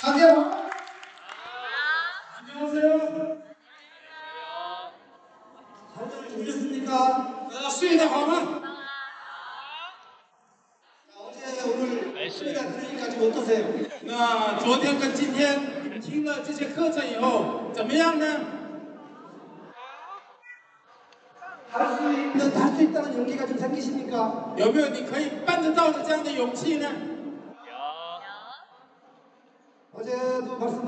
가세요. 안녕하세요. 잘들 주무셨습니까? 어, 수위다 하면 어제 오늘 소리가 들으니까 좀 어떠세요? 那昨天跟今天你们听了这些课程以后怎么样呢？ 할 수 있는 할 수 있다는 용기가 좀 생기십니까? 有没有你可以办得到的这样的勇气呢？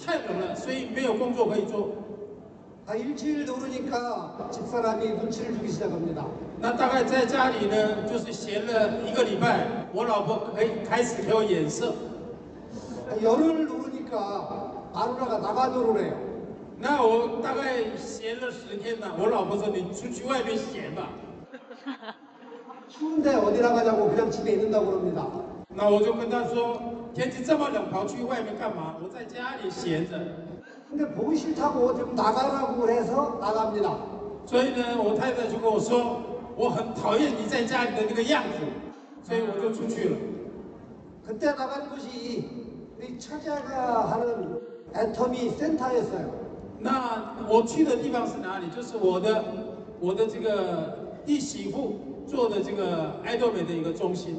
太冷了，所以没有工作可以做。 다 일주일 노르니까 집사람이 눈치를 주기 시작합니다. 那大概在家里呢，就是闲了一个礼拜，我老婆可以开始给我眼色。 열흘 노르니까 마누라가 나가 노르래요. 那我大概闲了十天了，我老婆说你出去外面闲吧。 추운데 어디 나가냐고 그냥 집에 있는다고 그럽니다. 那我就跟她说，天气这么冷，跑去外面干嘛？我在家里闲着。 근데 보기 싫다고 좀 나가라고 해서 나갑니다. 所以呢，我太太就跟我说，我很讨厌你在家里的那个样子，所以我就出去了。 그때 나간 곳이 우리 처자가 하는 애터미 센터였어요. 那我去的地方是哪里？就是我的我的这个弟媳妇做的这个爱多美的一个中心。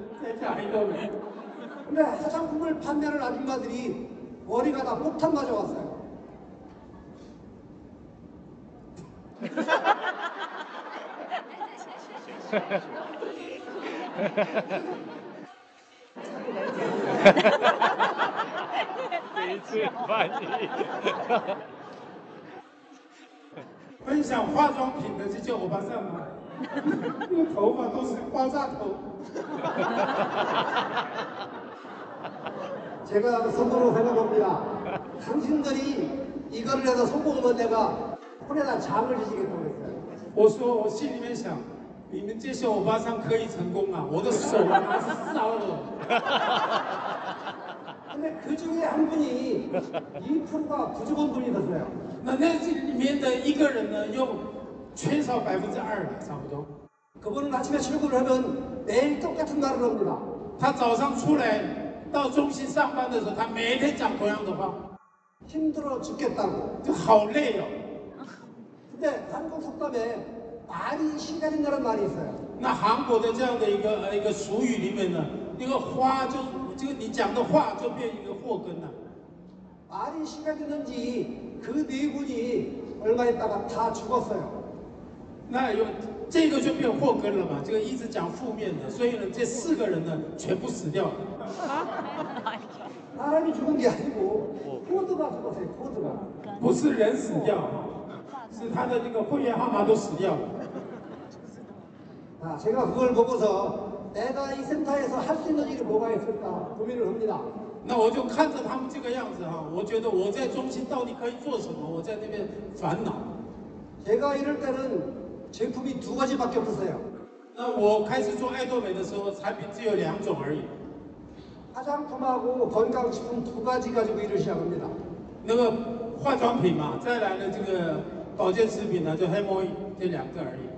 面在家爱多美。 근데 화장품을 판매하는 아줌마들이 머리가 다 폭탄 맞아왔어요.第一次翻译。分享化妆品的这些欧巴桑吗？ 那个头发都是爆炸头。 제가 선도로 생각합니다. 당신들이 이거를 해서 성공하면 내가 혼에다 장을 지시겠다고 했어요. 我说，我心里面想，你们这些欧巴桑可以成功啊，我的手啊拿去烧了。 근데 그 중에 한 분이 2%가 부족한 분이 있었어요. 那那这里面的一个人呢，又 缺少百分之二了，差不多。 그분은 아침에 출근을 하면 매일 똑같은 말을 합니다. 他早上出来到中心上班的时候，他每天讲同样的话， 힘들어 죽겠다고. 就好累哦。 근데 한국 속담에 말이 시간인다는 말이 있어요. 那韩国的这样的一个呃一个俗语里面呢，一个花就这个你讲的话就变一个祸根了。 말이 시간이는지 그 네 분이 얼마 있다가 다 죽었어요. 那有这个就变祸根了嘛，这个一直讲负面的，所以呢，这四个人呢全部死掉了。 사람이 죽은 게 아니고 코드가 죽었어요. 코드가. 不是人死掉，是他的那个会员号码都死掉了。 아, 제가 그걸 보고서 내가 이 센터에서 할 수 있는 일이 뭐가 있을까 고민을 합니다. 那我就看着他们这个样子哈，我觉得我在中心到底可以做什么？我在那边烦恼。 제가 이럴 때는 제품이 두 가지밖에 없었어요. 那我开始做爱多美的时候，产品只有两种而已， 화장품하고 건강식품 두 가지 가지고 일을 시작합니다. 那个化妆品嘛，再来的这个保健食品呢，就黑魔这两个而已。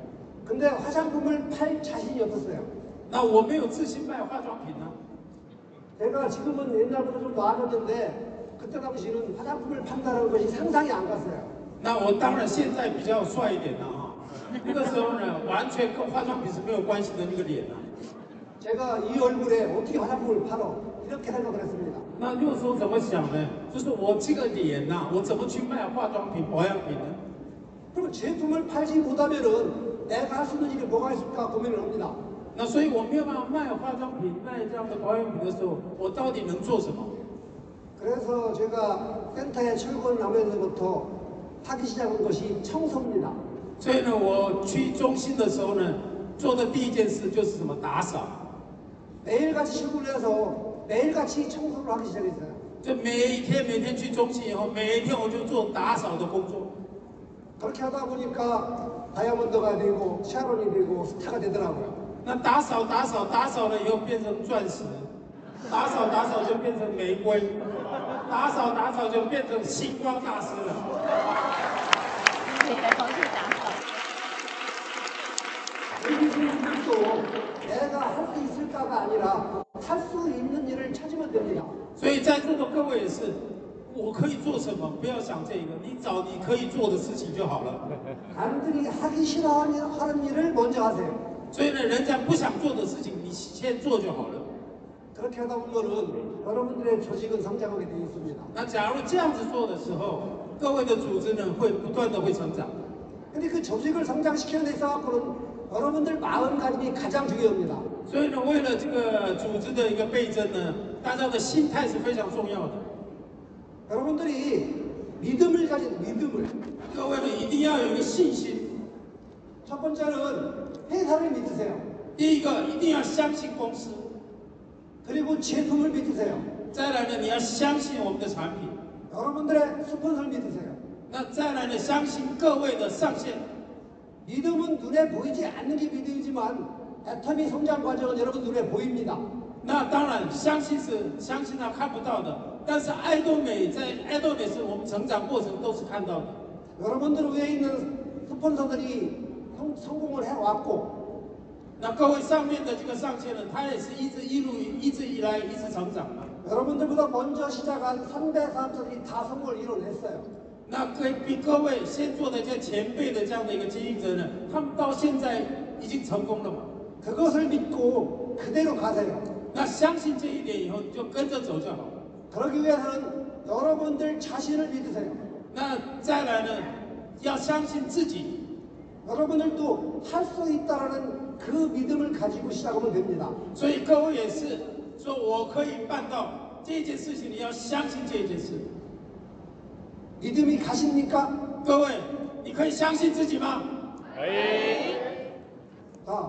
근데 화장품을 팔 자신이 없었어요. 那我没有自信卖化妆品呢， 제가 지금은 옛날보다 좀 나아졌는데 그때 당시는 화장품을 판다는 것이 상상이 안 갔어요. 那我当然现在比较帅一点了啊。 那个时候呢，完全跟化妆品是没有关系的那个脸啊。 제가 이 얼굴에 어떻게 화장품을 팔어? 이렇게 생각을 했습니다. 那那个时候怎么想呢？就是我这个脸呐、我怎么去卖化妆品、保养品呢？ 그럼 제품을 팔지 못하면은 내가 할 수 있는 일이 뭐가 있을까 고민을 합니다. 那所以我没有办法卖化妆品、卖这样的保养品的时候，我到底能做什么？ 그래서 제가 센터에 출근하면서부터 하기 시작한 것이 청소입니다. 所以呢，我去中心的时候呢，做的第一件事就是什么？打扫。 매일같이 출근해서 매일같이 청소를 하기 시작했어요. 就每一天每天去中心以后，每一天我就做打扫的工作。 그렇게 하다 보니까 다이아몬드가 되고 샤론이 되고 스타가 되더라고요. 那打扫打扫打扫了以后变成钻石，打扫打扫就变成玫瑰，打扫打扫就变成星光大师了。可以 있는 분들도 내가 할 수 있을까가 아니라 할 수 있는 일을 찾으면 됩니다. 所以在座的各位也是，我可以做什么？不要想这个，你找你可以做的事情就好了。 남들이 하기 싫어하는 하는 일을 먼저 하세요. 所以呢，人家不想做的事情，你先做就好了。 그렇게 하다 보면은 여러분들의 조직은 성장하게 되어 있습니다. 那假如这样子做的时候，各位的组织呢会不断的会成长。 근데 그 조직을 성장시키는 데 있어서는 여러분들 마음가짐이 가장 중요합니다. 所以呢，为了这个组织的一个倍增呢，大家的心态是非常重要的。 여러분들이 믿음을 가진 믿음을 各位呢一定要有一个信心。 첫 번째는 회사를 믿으세요. 第一个一定要相信公司， 그리고 제품을 믿으세요. 再来呢你要相信我们的产品， 여러분들의 스폰서를 믿으세요. 那再来呢相信各位的上线。 믿음은 눈에 보이지 않는 게 믿음이지만 애터미 성장 과정은 여러분 눈에 보입니다. 那当然相信是相信他看不到的，但是爱多美在爱多美是我们成长过程都是看到的。 여러분들 위에 있는 스폰서들이 성, 성공을 해왔고 那各位上面的这个上线呢，他也是一直一路一直以来一直成长的。 여러분들보다 먼저 시작한 선배 사업자들이 다 성공을 이뤄냈어요. 那各比各位先做的这前辈的这样的一个经营者呢，他们到现在已经成功了嘛？ 그것을 믿고 그대로 가세요. 那相信这一点以后，你就跟着走就好了。 그러기 위해서는 여러분들 자신을 믿으세요. 那再来呢，要相信自己。 여러분들도 할 수 있다라는 그 믿음을 가지고 시작하면 됩니다. 所以各位也是说，我可以办到这件事情，你要相信这件事。 믿음이 가십니까? 各位，你可以相信自己吗？可以， 자,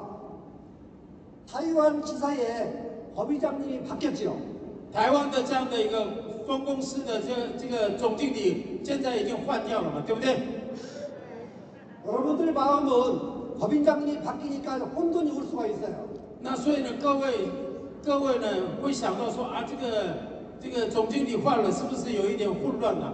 타이완 지사의 법의장님이 바뀌었지요. 台湾的这样的一个分公司的这个这个总经理，现在已经换掉了嘛，对不对？ 여러분들 마음은 법인장님이 바뀌니까 혼돈이 올 수가 있어요. 那所以呢，各位各位呢会想到说啊，这个这个总经理换了，是不是有一点混乱了、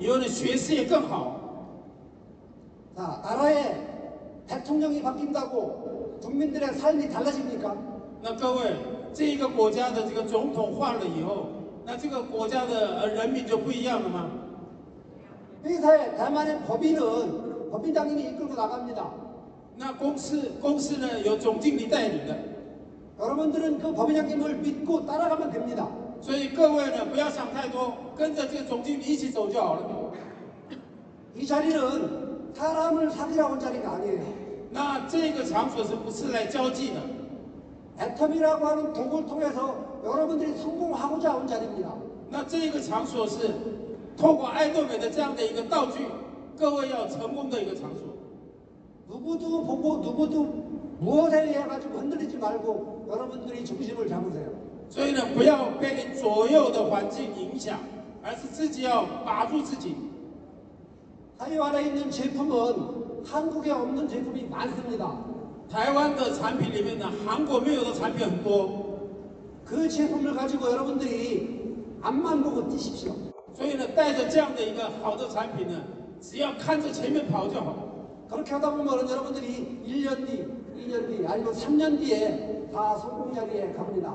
以后呢学识也更好。 자, 나라의 대통령이 바뀐다고 국민들의 삶이 달라집니까? 那各位，这个国家的这个总统换了以后，那这个国家的呃人民就不一样了吗？ 회사의 대만의 법인은 법인장님이 이끌고 나갑니다. 那公司公司呢有总经理带领的， 여러분들은 그 법인장님을 믿고 따라가면 됩니다. 所以各位呢不要想太多，跟着这个总经理一起走就好了。 이 자리는 사람을 사귀러 온 자리가 아니에요. 那这个场所是不是来交际的？ 애텀이라고 하는 도구를 통해서 여러분들이 성공하고자 온 자리입니다. 那这个场所是透过爱多美的这样的一个道具，各位要成功的一个场所。 누구도 보고 누구도 무엇에 의해 가지고 흔들리지 말고 여러분들이 중심을 잡으세요. 所以呢，不要被左右的环境影响，而是自己要把住自己。 타이완에 있는 제품은 한국에 없는 제품이 많습니다. 台湾的产品里面呢，韩国没有的产品很多， 그 제품을 가지고 여러분들이 앞만 보고 뛰십시오. 所以呢，带着这样的一个好的产品呢，只要看着前面跑就好。 그렇게 하다 보면 여러분들이 1년 뒤, 2년 뒤, 아니면 3년 뒤에 다 성공 자리에 갑니다.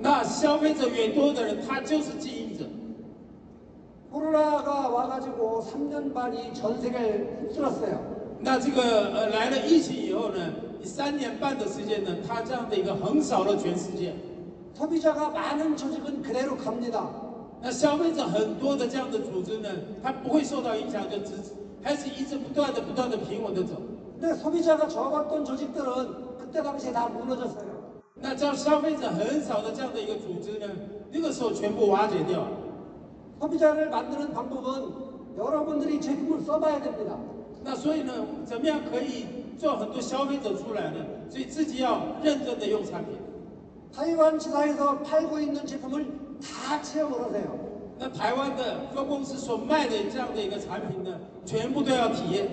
那消费者越多的人，他就是经营者。 코로나가 와가지고 3년 반이 전 세계를 휩쓸었어요. 那这个呃来了疫情以后呢，三年半的时间呢，它这样的一个横扫了全世界。 소비자가 많은 조직은 그대로 갑니다. 那消费者很多的这样的组织呢，它不会受到影响，就只还是一直不断的不断的平稳的走。 근데 소비자가 적었던 조직들은 그때 당시에 다 무너졌어요. 那这样消费者很少的这样的一个组织呢，那个时候全部瓦解掉了。 소비자를 만드는 방법은 여러분들이 제품을 써봐야 됩니다. 那所以呢，怎么样可以做很多消费者出来呢？所以自己要认真的用产品。 타이완 지사에서 팔고 있는 제품을 다 체험을 하세요. 那台湾的分公司所卖的这样的一个产品呢，全部都要体验。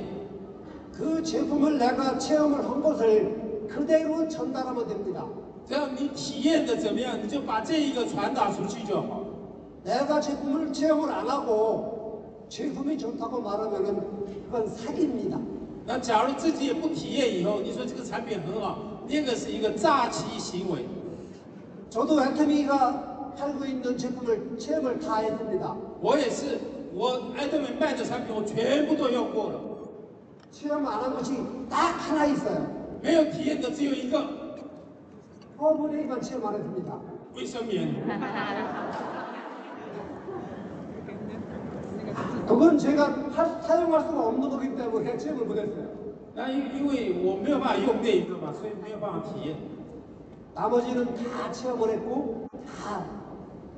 그 제품을 내가 체험을 한 것을 그대로 전달하면 됩니다. 只要你体验的怎么样，你就把这一个传达出去就好。 내가 제품을 체험을 안 하고 제품이 좋다고 말하면은 그건 사기입니다. 那假如自己也不体验以后，你说这个产品很好，那个是一个诈欺行为。 저도 애터미가 팔고 있는 제품을 체험을 다 했습니다. 我也是，我爱德美卖的产品我全部都用过了， 체험 안 한 것이 딱 하나 있어요. 没有体验的只有一个 허브데이만 체험 안 했습니다. 卫生棉。 그건 제가 하- 사용할 수가 없는 거기 때문에 체험을 못했어요. 那因因为我没有办法用那一个嘛，所以没有办法体验。 나머지는 다 체험을 했고 다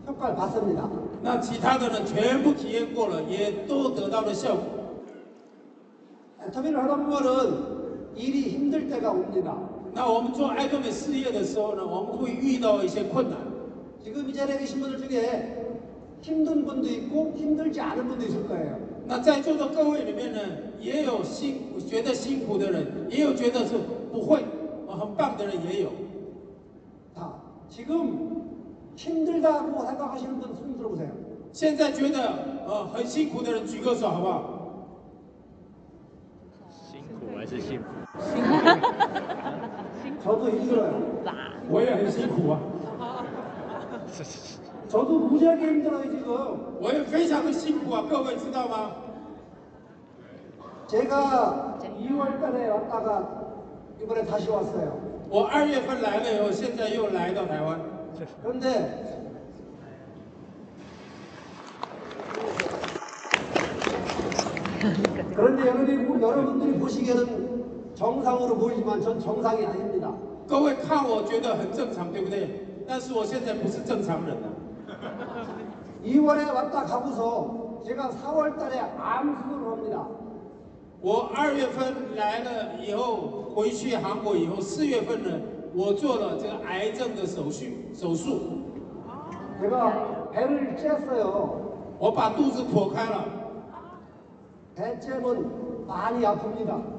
효과를 봤습니다. 那其他的呢，全部体验过了，也都得到了效果。 애터미를 하다 보면은 일이 힘들 때가 옵니다. 那我们做爱多美事业的时候呢，我们会遇到一些困难。 지금 이 자리에 계신 분들 중에 힘든 분도 있고 힘들지 않은 분도 있을 거예요. 那在座的各位里面呢，也有辛觉得辛苦的人，也有觉得是不会啊很棒的人也有。 자, 지금 힘들다고 생각하시는 분 손 들어보세요. 现在觉得呃很辛苦的人举个手好不好？辛苦还是幸福？ 저도 힘들어요. 吧？我也很辛苦啊， 저도 무지하게 힘들어요 지금. 我也非常的辛苦啊，各位知道吗？ 제가 2월 달에 왔다가 이번에 다시 왔어요. 我二月份来了以后，现在又来到台湾。 그런데 그런데 여러분이, 여러분들이 보시기에는 정상으로 보이지만 전 정상이 아닙니다. 各位看我觉得很正常，对不对？但是我现在不是正常人了。 2월에 왔다 가고서 제가 4월 달에 암 수술을 합니다. 我二月份来了以后，回去韩国以后，四月份呢，我做了这个癌症的手术手术， 제가 배를 쬐어요. 我把肚子剖开了， 배 쬐면 많이 아픕니다.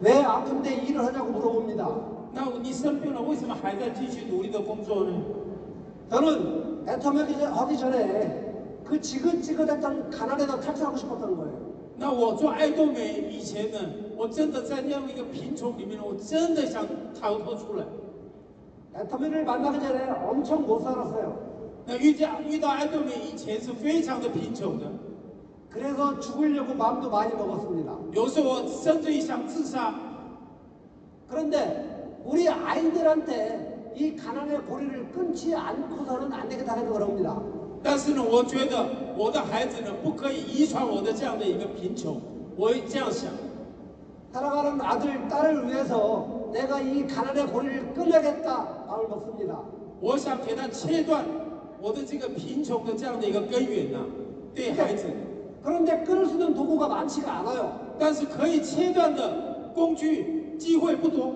왜 아픈데 일을 하냐고 물어봅니다. 那你生病了，为什么还在继续努力的工作呢？ 저는 애터미하기 전- 하기 전에 그 지긋지긋했던 가난에다 탈출하고 싶었던 거예요. 那我做爱多美以前呢，我真的在那样一个贫穷里面，我真的想逃脱出来。 애터미를 만나기 전에 엄청 못 살았어요. 那遇见遇到爱多美以前是非常的贫穷的， 그래서 죽으려고 마음도 많이 먹었습니다. 有时候我甚至于想自杀。 그런데 우리 아이들한테 이 가난의 고리를 끊지 않고서는 안 되겠다는 겁니다. 但是呢，我觉得我的孩子呢，不可以遗传我的这样的一个贫穷。我会这样想， 살아가는 아들, 딸을 위해서 내가 이 가난의 고리를 끊어야겠다 마음을 먹습니다. 我想给他切断我的这个贫穷的这样的一个根源呐、对孩子。 그런데 끊을 수 있는 도구가 많지가 않아요. 但是可以切断的工具机会不多，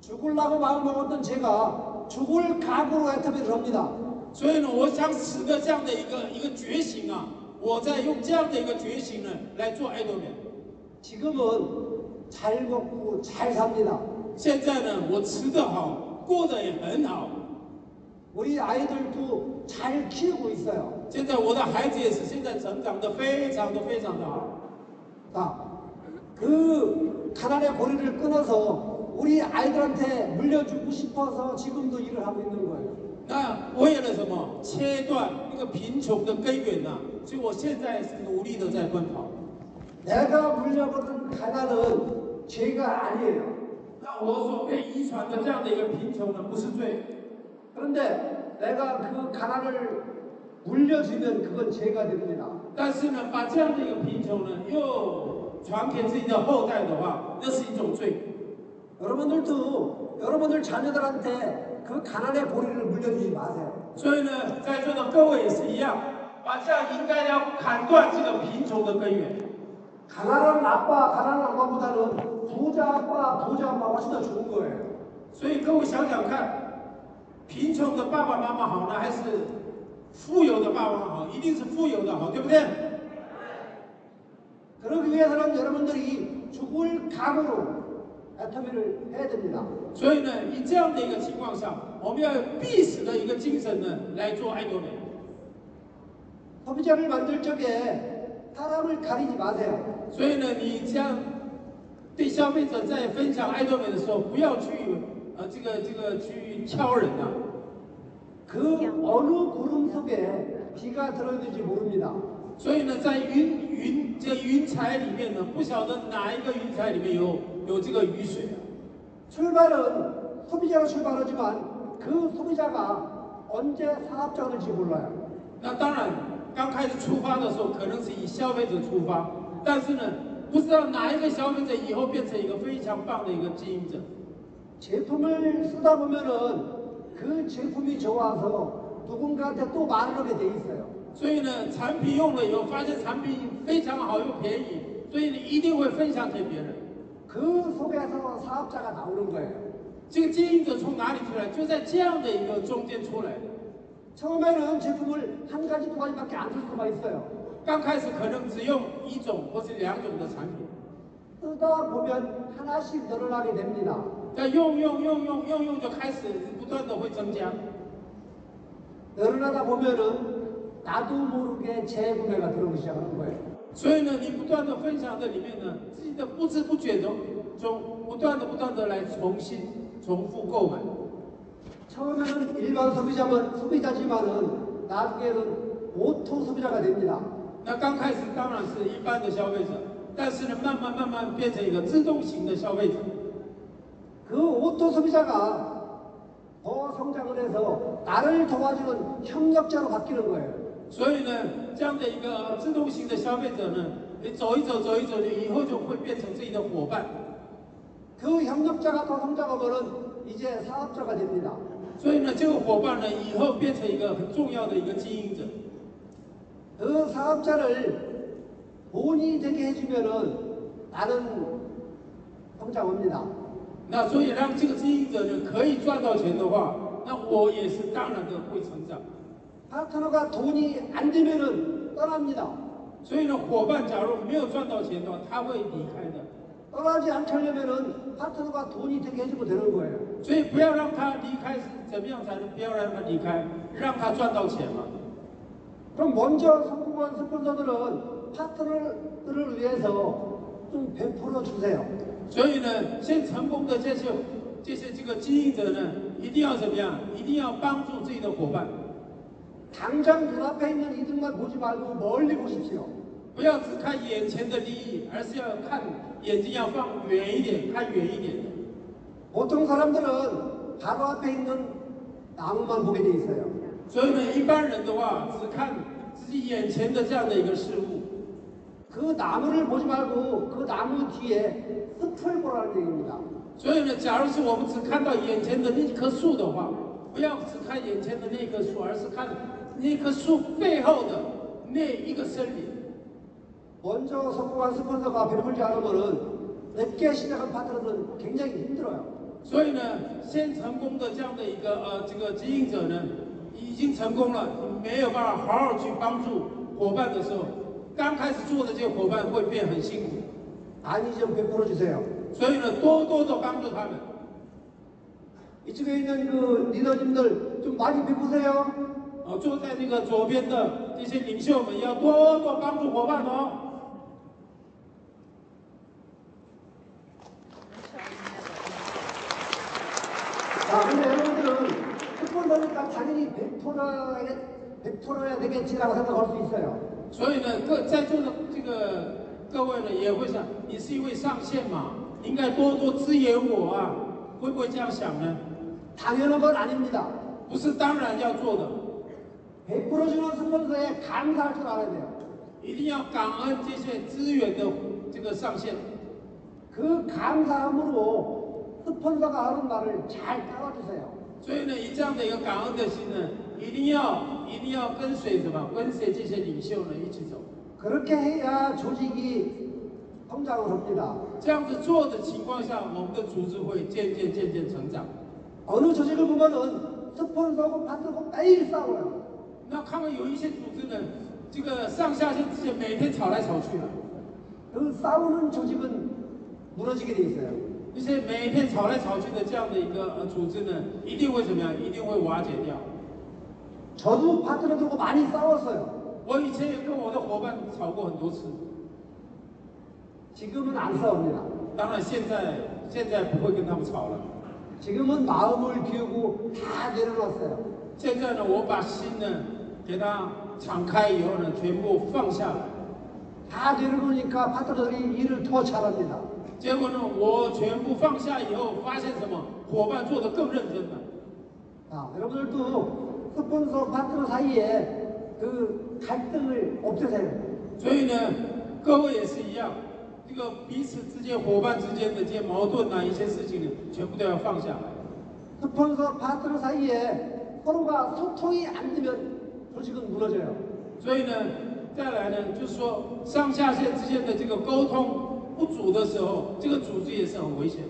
죽으려고 마음 먹었던 제가 죽을 각오로 애터미를 합니다. 所以呢，我想死的这样的一个一个觉醒啊，我在用这样的一个觉醒呢来做爱多美。 지금은 잘 먹고 잘 삽니다. 现在呢，我吃得好，过得也很好。 우리 아이들도 잘 키우고 있어요. 现在我的孩子也是现在成长得非常的非常的好。 자, 그 가난의 고리를 끊어서 우리 아이들한테 물려주고 싶어서 지금도 일을 하고 있는 거예요. 那为了什么？切断那个贫穷的根源呐、所以我现在是努力的在奔跑。 내가 물려받은 가난은 죄가 아니에요. 那我所被遗传的这样的一个贫穷呢，不是罪。 그런데 내가 그 가난을 물려주면 그건 죄가 됩니다. 但是呢，把这样的一个贫穷呢，又传给自己的后代的话，那是一种罪。 여러분들도 여러분들 자녀들한테 그 가난의 고리를 물려주지 마세요. 所以呢，在座的各位也是一样，把这样应该要砍断这个贫穷的根源。 가난한 아빠, 가난한 엄마보다는 부자 아빠, 부자 엄마가 훨씬 더 좋은 거예요. 所以各位想想看， 贫穷的爸爸妈妈好呢，还是富有的爸爸妈妈好？一定是富有的好，对不对？ 그러기 위해서는 여러분들이 죽을 각오로 애터미를 해야 됩니다. 所以呢，以这样的一个情况下，我们要有必死的一个精神呢，来做爱多美。 소비자를 만들 적에 사람을 가리지 마세요. 所以呢，你这样对消费者在分享爱多美的时候，不要去 呃这个这个去挑人啊。 그 어느 구름 속에 비가 들어있는지 모릅니다. 所以呢，在云云这个云彩里面呢，不晓得哪一个云彩里面有有这个雨水啊。 출발은 소비자로 출발하지만 그 소비자가 언제 사업장을 될지 몰라요. 那当然，刚开始出发的时候，可能是以消费者出发，但是呢，不知道哪一个消费者以后变成一个非常棒的一个经营者。 제품을 쓰다 보면은 그 제품이 좋아서 누군가한테 또 말을 하게 돼 있어요. 所以呢，产品用了以后，发现产品非常好又便宜，所以你一定会分享给别人。 그 속에서 사업자가 나오는 거예요. 这个经营者从哪里出来？就在这样的一个中间出来的。 처음에는 제품을 한 가지 두 가지밖에 안 쓸 수가 있어요. 刚开始可能只用一种或是两种的产品， 쓰다 보면 하나씩 늘어나게 됩니다. 但用用用用用用就开始不断的会增加。 늘어나다 보면은 나도 모르게 재구매가 들어오기 시작하는 거예요. 所以呢，你不断的分享在里面呢，自己的不知不觉中中不断的不断的来重新重复购买。 처음에는 일반 소비자만 소비자지만은 나중에는 오토 소비자가 됩니다. 那刚开始当然是一般的消费者，但是呢，慢慢慢慢变成一个自动型的消费者。 그 오토 소비자가 더 성장을 해서 나를 도와주는 협력자로 바뀌는 거예요. 所以呢，这样的一个自动型的消费者呢，你走一走走一走，以后就会变成自己的伙伴。 그 협력자가 더 성장하면은 이제 사업자가 됩니다. 所以呢，这个伙伴呢，以后变成一个很重要的一个经营者。 그 사업자를 본이 되게 해주면은 나는 성장합니다. 那所以让这个经营者呢可以赚到钱的话，那我也是当然的会成长。 파트너가 돈이 안 되면은 떠납니다. 所以呢，伙伴假如没有赚到钱的话，他会离开的。 떠나지 않게 하려면은 파트너가 돈이 되게 해주고 되는 거예요. 所以不要让他离开，是怎么样才能不要让他离开？让他赚到钱嘛。 그럼 먼저 성공한 스폰서들은 파트너들을 위해서 좀 베풀어 주세요. 所以呢，先成功的这些这些这个经营者呢，一定要怎么样？一定要帮助自己的伙伴， 당장 눈앞에 있는 이득만 보지 말고 멀리 보십시오. 不要只看眼前的利益，而是要看眼睛要放远一点，看远一点。 보통 사람들은 바로 앞에 있는 나무만 보게 돼 있어요. 所以呢，一般人的话只看自己眼前的这样的一个事物， 그 나무를 보지 말고 그 나무 뒤에 숲을 보라는 얘기입니다. 所以呢，假如是我们只看到眼前的那棵树的话，不要只看眼前的那棵树，而是看那棵树背后的那一个森林。 먼저 성공한 스폰서가 베풀지 않으면은 늦게 시작한 파트너들은 굉장히 힘들어요. 所以呢，先成功的这样的一个呃这个经营者呢，已经成功了，没有办法好好去帮助伙伴的时候， 刚开始做的这些伙伴会变很辛苦。 많이 좀 베풀어 주세요. 所以呢，多多的帮助他们。 이쪽에 있는 그 리더님들 좀 많이 베푸세요. 哦，坐在这个左边的这些领袖们要多多帮助伙伴哦。 자, 근데 여러분들은 스폰서니까 당연히 베풀어야, 베풀어야 되겠지라고 생각할 수 있어요. 所以呢，各在座的这个各位呢也会想，你是一位上线嘛，应该多多支援我啊，会不会这样想呢？ 당연한 건 아닙니다. 不是当然要做的， 베풀어주는 스폰서에 감사할 줄 알아야 돼요. 一定要感恩这些资源的这个上线。 그 감사함으로 스폰서가 하는 말을 잘 따라주세요. 所以呢，以这样的一个感恩的心呢， 一定要一定要跟随什么？跟随这些领袖呢一起走。 그렇게 해야 조직이 성장을 합니다. 这样子做的情况下，我们的组织会渐渐渐渐成长。 어느 조직을 보면은 스폰서고 파트너고 매일 싸워요. 那看看有一些组织呢，这个上下线之间每天吵来吵去的， 그 싸우는 조직은 무너지게 돼 있어요. 一些每天吵来吵去的这样的一个呃组织呢，一定会怎么样？一定会瓦解掉。 저도 파트너들하고 많이 싸웠어요. 我以前也跟我的伙伴吵过很多次， 지금은 안 싸웁니다. 当然现在现在不会跟他们吵了。 지금은 마음을 비우고 다 내려놨어요. 现在呢，我把心呢给他敞开以后呢，全部放下来。 다 내려놓으니까 파트너들이 일을 더 잘합니다. 结果呢，我全部放下以后，发现什么？伙伴做得更认真了。 자, 여러분들도 스폰서 파트너 사이에 그 갈등을 없애세요. 所以呢，各位也是一样，这个彼此之间、伙伴之间的这些矛盾啊，一些事情呢，全部都要放下来。 스폰서 파트너 사이에 서로가 소통이 안 되면 조직은 무너져요. 所以呢，再来呢，就是说上下线之间的这个沟通不足的时候，这个组织也是很危险的。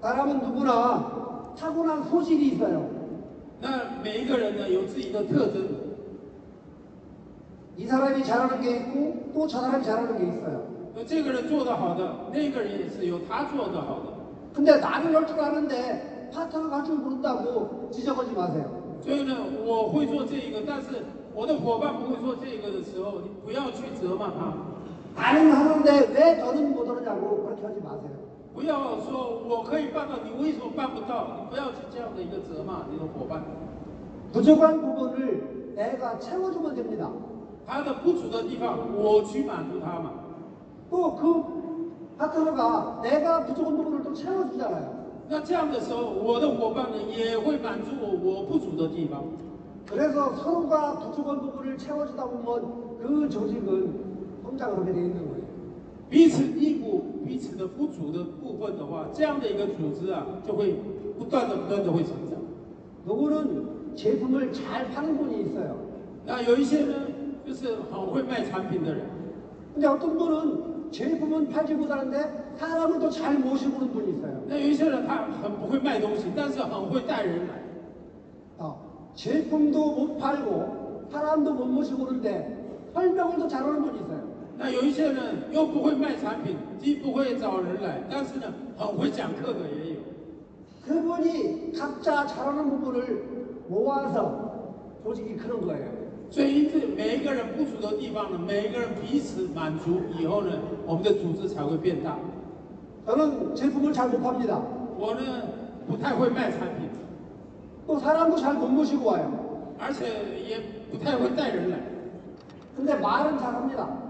사람은 누구나 타고난 소질이 있어요. 那每一个人呢，有自己的特征， 이 사람이 잘하는 게 있고 또 저 사람이 잘하는 게 있어요. 有这个人做得好的，那个人也是有他做得好的。 근데 나는 할 줄 아는데 파트너가 할 줄 모른다고 지적하지 마세요. 所以呢，我会做这一个，但是我的伙伴不会做这个的时候，你不要去责骂他， 나는 하는데 왜 너는 못 하느냐고 그렇게 하지 마세요. 不要说我可以办到，你为什么办不到？你不要去这样的一个责骂你的伙伴， 부족한 부분을 내가 채워주면 됩니다. 他的不足的地方，我去满足他嘛。 또 그 파트너가 내가 부족한 부분을 또 채워주잖아요. 那这样的时候，我的伙伴呢也会满足我我不足的地方。 그래서 서로가 부족한 부분을 채워주다 보면 그 조직은 성장을 하게 돼 있는 거예요. 彼此弥补彼此的不足的部分的话，这样的一个组织啊，就会不断的不断的会成长。 누구는 제품을 잘 파는 분이 있어요. 那有一些呢，就是很会卖产品的人， 근데 어떤 분은 제품은 팔지 못하는데 사람을 또 잘 모시고는 분이 있어요. 那有一些人他很不会卖东西，但是很会带人来。 어, 제품도 못 팔고 사람도 못 모시고 그러는데 설명을 더 잘하는 분이 있어요. 那有一些呢又不会卖产品，既不会找人来，但是呢很会讲课的也有。 그분이 각자 잘하는 부분을 모아서 조직이 크는 거예요. 所以因此每一个人不足的地方呢，每一个人彼此满足以后呢，我们的组织才会变大。 저는 제품을 잘 못 팝니다. 我呢不太会卖产品， 또 사람도 잘 못 모시고 와요. 而且也不太会带人来， 근데 말은 잘합니다.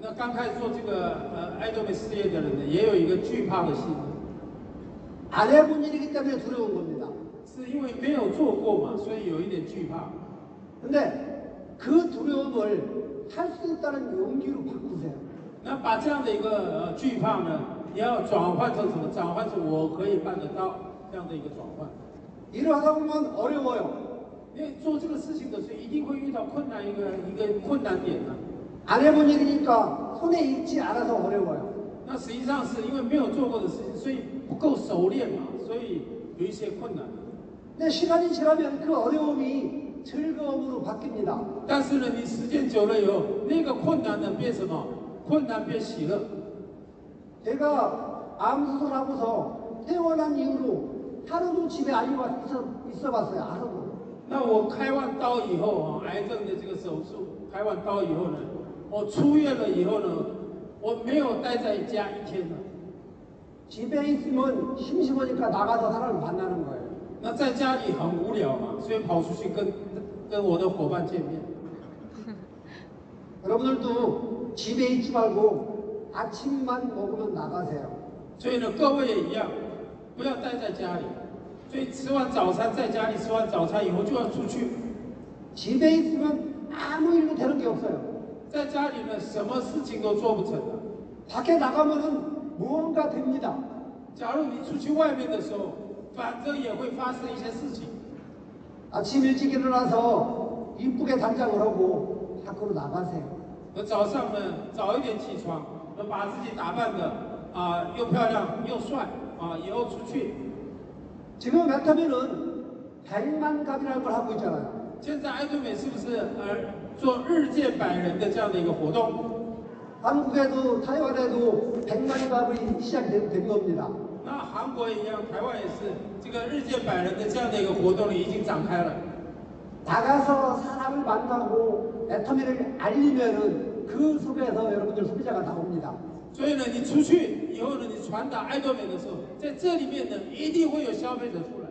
那刚开始做这个呃爱多美事业的人呢，也有一个惧怕的心， 안 해본 일이기 때문에 두려운 겁니다. 是因为没有做过嘛，所以有一点惧怕。 근데 그 두려움을 할 수 있다는 용기로 바꾸세요. 那把这样的一个呃惧怕呢，你要转换成什么？转换成我可以办得到这样的一个转换。 일을 하다 보면 어려워요. 因为做这个事情的时候，一定会遇到困难一个一个困难点呢、 안 해본 일이니까 손에 익지 않아서 어려워요. 那实际上是因为没有做过的事情，所以不够熟练嘛，所以有一些困难。 근데 시간이 지나면 그 어려움이 즐거움으로 바뀝니다. 但是呢，你时间久了以后，那个困难呢变什么？困难变喜乐。 제가 암 수술하고서 퇴원한 이후로 하루도 집에 안 있어, 있어 봤어요. 하루도. 那我开完刀以后啊，癌症的这个手术开完刀以后呢， 我出院了以后呢，我没有待在家一天呢。 집에 있으면 심심하니까 나가서 사람을 만나는 거예요. 那在家里很无聊嘛，所以跑出去跟跟我的伙伴见面。 여러분들도 집에 있지 말고 아침만 먹으면 나가세요. 所以呢，各位也一样，不要待在家里。所以吃完早餐在家里吃完早餐以后就要出去， 집에 있으면 아무 일도 되는 게 없어요. 在家里呢什么事情都做不成的。 밖에 나가면은 무언가 됩니다. 假如你出去外面的时候，反正也会发生一些事情。 아침 일찍 일어나서 이쁘게 단장을 하고 밖으로 나가세요. 那早上呢，早一点起床，那把自己打扮的啊、又漂亮又帅啊，以后出去。 지금 메타비는 백만갑이라는 걸 하고 있잖아요. 现在爱多美是不是呃 做日见百人的这样的一个活动？ 한국에도 타이완에도 백만갑이 시작이 된, 된 겁니다. 那韩国也一样，台湾也是这个日见百人的这样的一个活动呢，已经展开了。 나가서 사람을 만나고 애터미를 알리면은 그 속에서 여러분들 소비자가 나옵니다. 所以呢，你出去以后呢，你传达爱多美的时候，在这里面呢，一定会有消费者出来。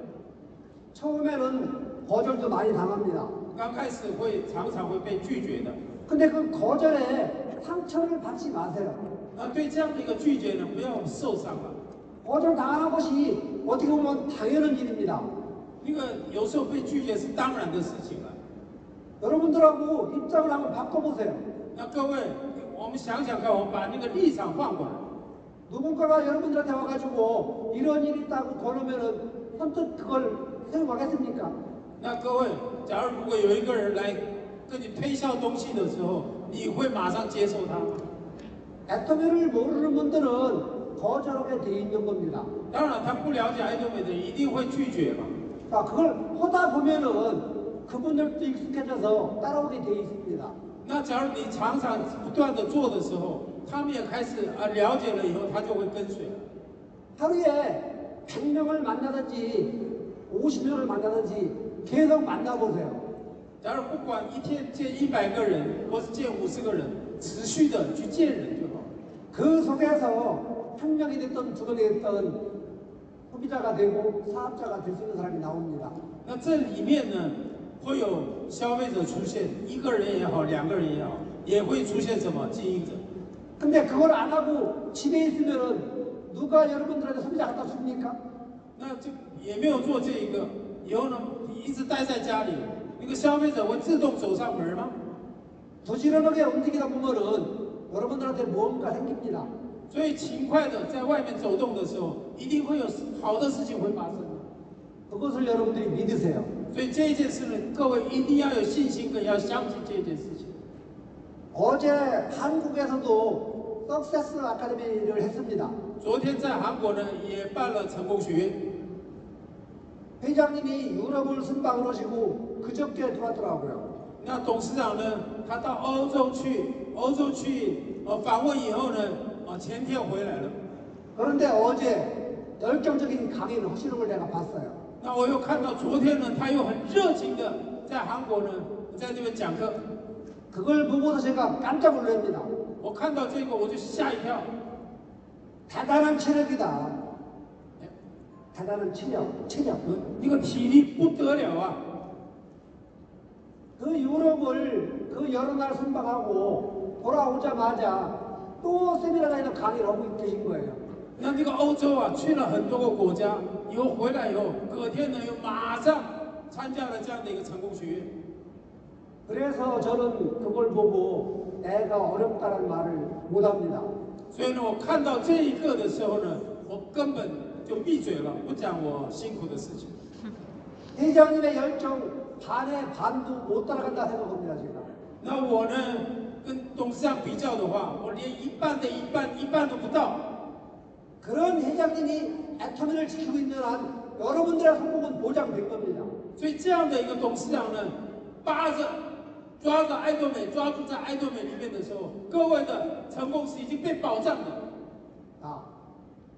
처음에는 거절도 많이 당합니다. 刚开始会常常会被拒绝的。 근데 그 거절에 상처를 받지 마세요. 那对这样的一个拒绝呢，不要受伤了。 거절 당하는 것이 어떻게 보면 당연한 일입니다. 那个有时候被拒绝是当然的事情了。 여러분들하고 입장을 한번 바꿔보세요. 那各位，我们想想看，我们把那个立场换过来。 누군가가 여러분들한테 와가지고 이런 일이 있다고 권하면은 선뜻 그걸 수용하겠습니까? 那各位，假如如果有一个人来跟你推销东西的时候，你会马上接受他吗？ 애터미를 모르는 분들은 거절하게 돼 있는 겁니다. 当然，他不了解爱多美的人一定会拒绝嘛。 자, 그걸 하다 보면은 그분들도 익숙해져서 따라오게 돼 있습니다. 那假如你常常不断的做的时候，他们也开始啊了解了以后，他就会跟随了。 하루에 100명을 만나든지 50명을 만나든지 계속 만나보세요. 假如不管一天见一百个人，或是见五十个人，持续的去见人就好。 그 속에서 한 명이 됐든 두 명이 됐든 소비자가 되고 사업자가 될 수 있는 사람이 나옵니다. 那这里面呢，会有消费者出现，一个人也好，两个人也好，也会出现什么经营者。 근데 그걸 안 하고 집에 있으면은 누가 여러분들한테 소비자 갖다 줍니까? 那这也没有做这一个，以后呢，你 一直待在家里，那个消费者会自动走上门吗？ 부지런하게 움직이다 보면은 여러분들한테 뭔가 생깁니다. 所以勤快的在外面走动的时候，一定会有好的事情会发生的。 그것을 여러분들이 믿으세요. 所以这一件事呢，各位一定要有信心，更要相信这件事情。 어제 한국에서도 석세스 아카데미를 했습니다. 昨天在韩国呢，也办了成功学院， 회장님이 유럽을 순방을 하시고 그저께 들어왔더라고요. 那董事长呢，他到欧洲去，欧洲去呃访问以后呢，啊前天回来了。 그런데 어제 열정적인 강의를 하시는 걸 내가 봤어요. 那我又看到昨天呢，他又很热情的在韩国呢，在这边讲课。 그걸 보고서 제가 깜짝 놀랍니다. 我看到这个我就吓一跳， 대단한 체력이다. 대단한 체력, 체력. 那个体力不得了啊！ 그 유럽을 그 여러 날 순방하고 돌아오자마자 또 세미나장에서 강의를 하고 계신 거예요. 那这个欧洲啊，去了很多个国家，以后回来以后，隔天呢又马上参加了这样的一个成功学院。 그래서 저는 그걸 보고 내가 어렵다는 말을 못합니다. 所以呢，我看到这一个的时候呢，我根本 就闭嘴了，不讲我辛苦的事情。 회장님의 열정 반의 반도 못 따라간다 생각합니다 제가. 那我呢，跟董事长比较的话，我连一半的一半一半都不到。 그런 회장님이 애터미를 지키고 있는 한 여러분들의 성공은 보장된 겁니다. 所以这样的一个董事长呢，扒着抓着爱多美，抓住在爱多美里面的时候，各位的成功是已经被保障的， 자,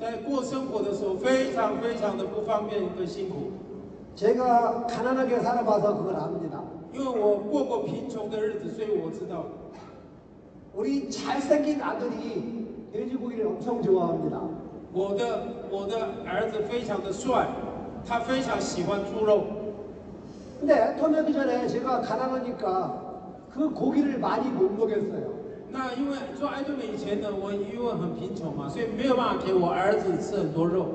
在过生活的时候非常非常的不方便跟辛苦。 제가 가난하게 살아봐서 그걸 압니다. 因为我过过贫穷的日子，所以我知道， 우리 잘생긴 아들이 돼지고기를 엄청 좋아합니다. 我的我的儿子非常的帅，他非常喜欢猪肉。 근데 애터미하기 전에 제가 가난하니까 그 고기를 많이 못 먹였어요. 那因为做爱多美以前呢，我因为很贫穷嘛，所以没有办法给我儿子吃很多肉。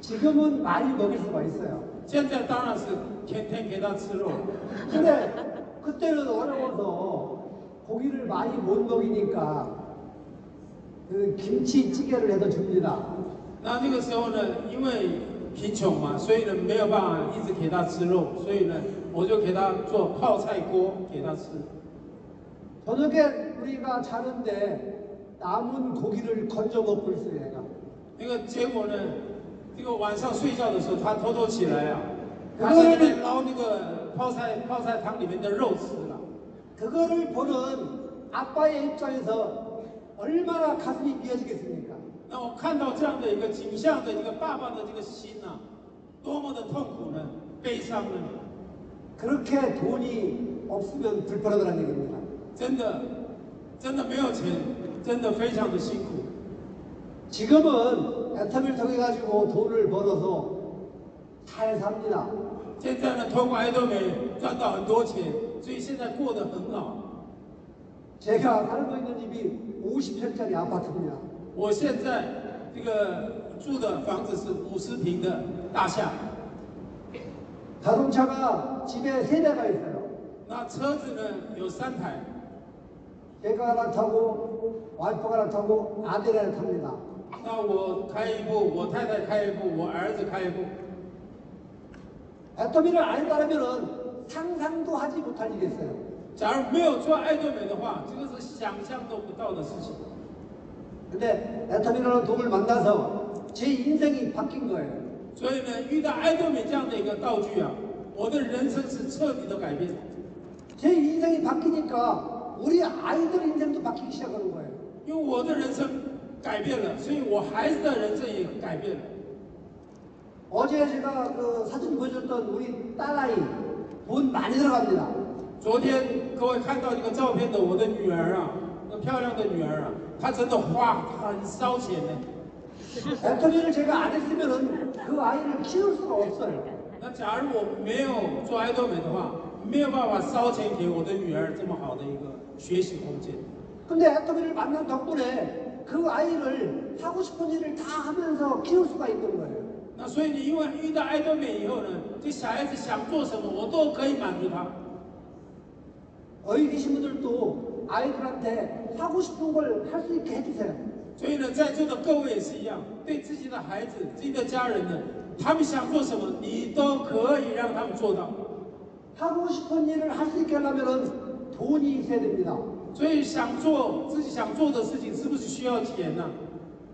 지금은 많이 먹일 수가 있어요. 现在当然是天天给他吃肉， 근데 그때는 어려워서 고기를 많이 못 먹이니까 그 김치찌개를 해서 줍니다. 那那个时候呢，因为贫穷嘛，所以呢没有办法一直给他吃肉，所以呢我就给他做泡菜锅给他吃。 저녁에 우리가 자는데 남은 고기를 건져 먹고 있어요, 얘가. 那个结果呢，这个晚上睡觉的时候，他偷偷起来啊，嗯他在那边捞那个泡菜泡菜汤里面的肉吃了。 그거를 보는 아빠의 입장에서 얼마나 가슴이 미어지겠습니까? 那我看到这样的一个景象的一个爸爸的这个心呐、多么的痛苦呢，悲伤呢？ 그렇게 돈이 없으면 불편하다는 얘기입니다. 真的，真的没有钱，真的非常的辛苦。 지금은 애터미를 통해 가지고 돈을 벌어서 잘 삽니다. 现在呢，通过爱多美赚到很多钱，所以现在过得很好。 제가 살고 있는 집이 50평짜리 아파트입니다. 我现在这个住的房子是五十平的大厦， 자동차가 집에 세 대가 있어요. 那车子呢有三台， 제가 하나 타고 와이프가 하나 타고 아들이 하나 탑니다. 那我开一部，我太太开一部，我儿子开一部。 애터미를 안 했다면 상상도 하지 못할 일이었어요. 假如没有做爱多美的话，这个是想象都不到的事情。 근데 애터미라는 돈을 만나서 제 인생이 바뀐 거예요. 所以呢，遇到爱多美这样的一个道具啊，我的人生是彻底的改变。 제 인생이 바뀌니까 우리 아이들 인생도 바뀌기 시작하는 거예요. 因为我的人生改变了，所以我孩子的人生也改变了。 어제 제가 그 사진 보여줬던 우리 딸아이 돈 많이 들어갑니다. 昨天各位看到一个照片的我的女儿啊， 那漂亮的女儿啊，她真的花很烧钱呢。 애터미를 제가 안 했으면은 그 아이를 키울 수가 없어요. 那假如我没有做爱多美的话，没有办法烧钱给我的女儿这么好的一个 学习空间。 근데 애터미를 만난 덕분에 그 아이를 하고 싶은 일을 다 하면서 키울 수가 있는 거예요. 那所以你因为遇到爱多美以后呢，这小孩子想做什么，我都可以满足他。 어이 계신 분들도 아이들한테 하고 싶은 걸 할 수 있게 해주세요. 所以呢，在座的各位也是一样，对自己的孩子、自己的家人呢，他们想做什么，你都可以让他们做到。 하고 싶은 일을 할 수 있게 하려면 돈이 있어야 됩니다. 所以想做自己想做的事情，是不是需要钱呢、